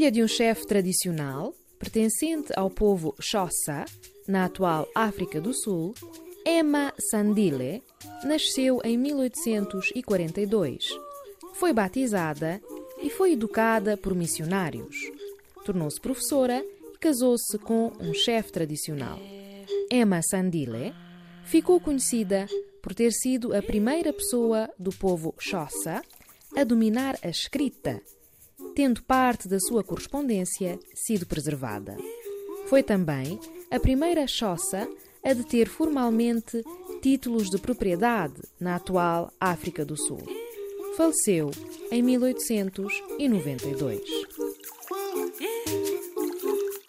Filha de um chefe tradicional, pertencente ao povo Xhosa, na atual África do Sul, Emma Sandile nasceu em 1842. Foi batizada e foi educada por missionários. Tornou-se professora e casou-se com um chefe tradicional. Emma Sandile ficou conhecida por ter sido a primeira pessoa do povo Xhosa a dominar a escrita, tendo parte da sua correspondência sido preservada. Foi também a primeira Xhosa a deter formalmente títulos de propriedade na atual África do Sul. Faleceu em 1892.